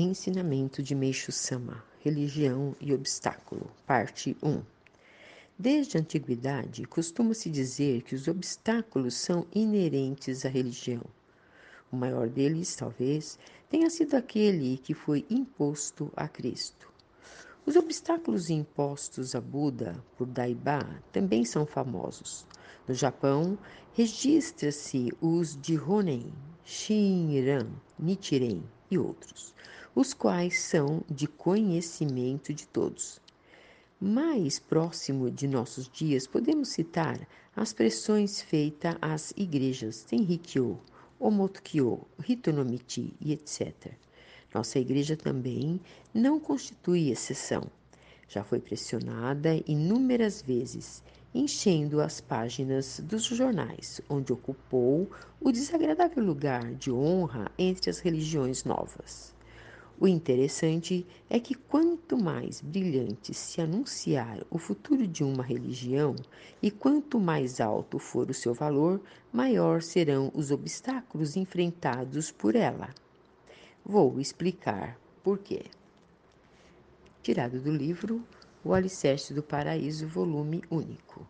Ensinamento de Meixo Sama, Religião e Obstáculo, Parte 1. Desde a antiguidade, costuma-se dizer que os obstáculos são inerentes à religião. O maior deles, talvez, tenha sido aquele que foi imposto a Cristo. Os obstáculos impostos a Buda por Daiba também são famosos. No Japão, registra-se os de Honen, Shinran, Nichiren e outros, os quais são de conhecimento de todos. Mais próximo de nossos dias, podemos citar as pressões feitas às igrejas Tenrikyo, Omotukyo, Hitonomichi e etc. Nossa igreja também não constitui exceção. Já foi pressionada inúmeras vezes, enchendo as páginas dos jornais, onde ocupou o desagradável lugar de honra entre as religiões novas. O interessante é que quanto mais brilhante se anunciar o futuro de uma religião e quanto mais alto for o seu valor, maior serão os obstáculos enfrentados por ela. Vou explicar por quê. Tirado do livro O Alicerce do Paraíso, volume único.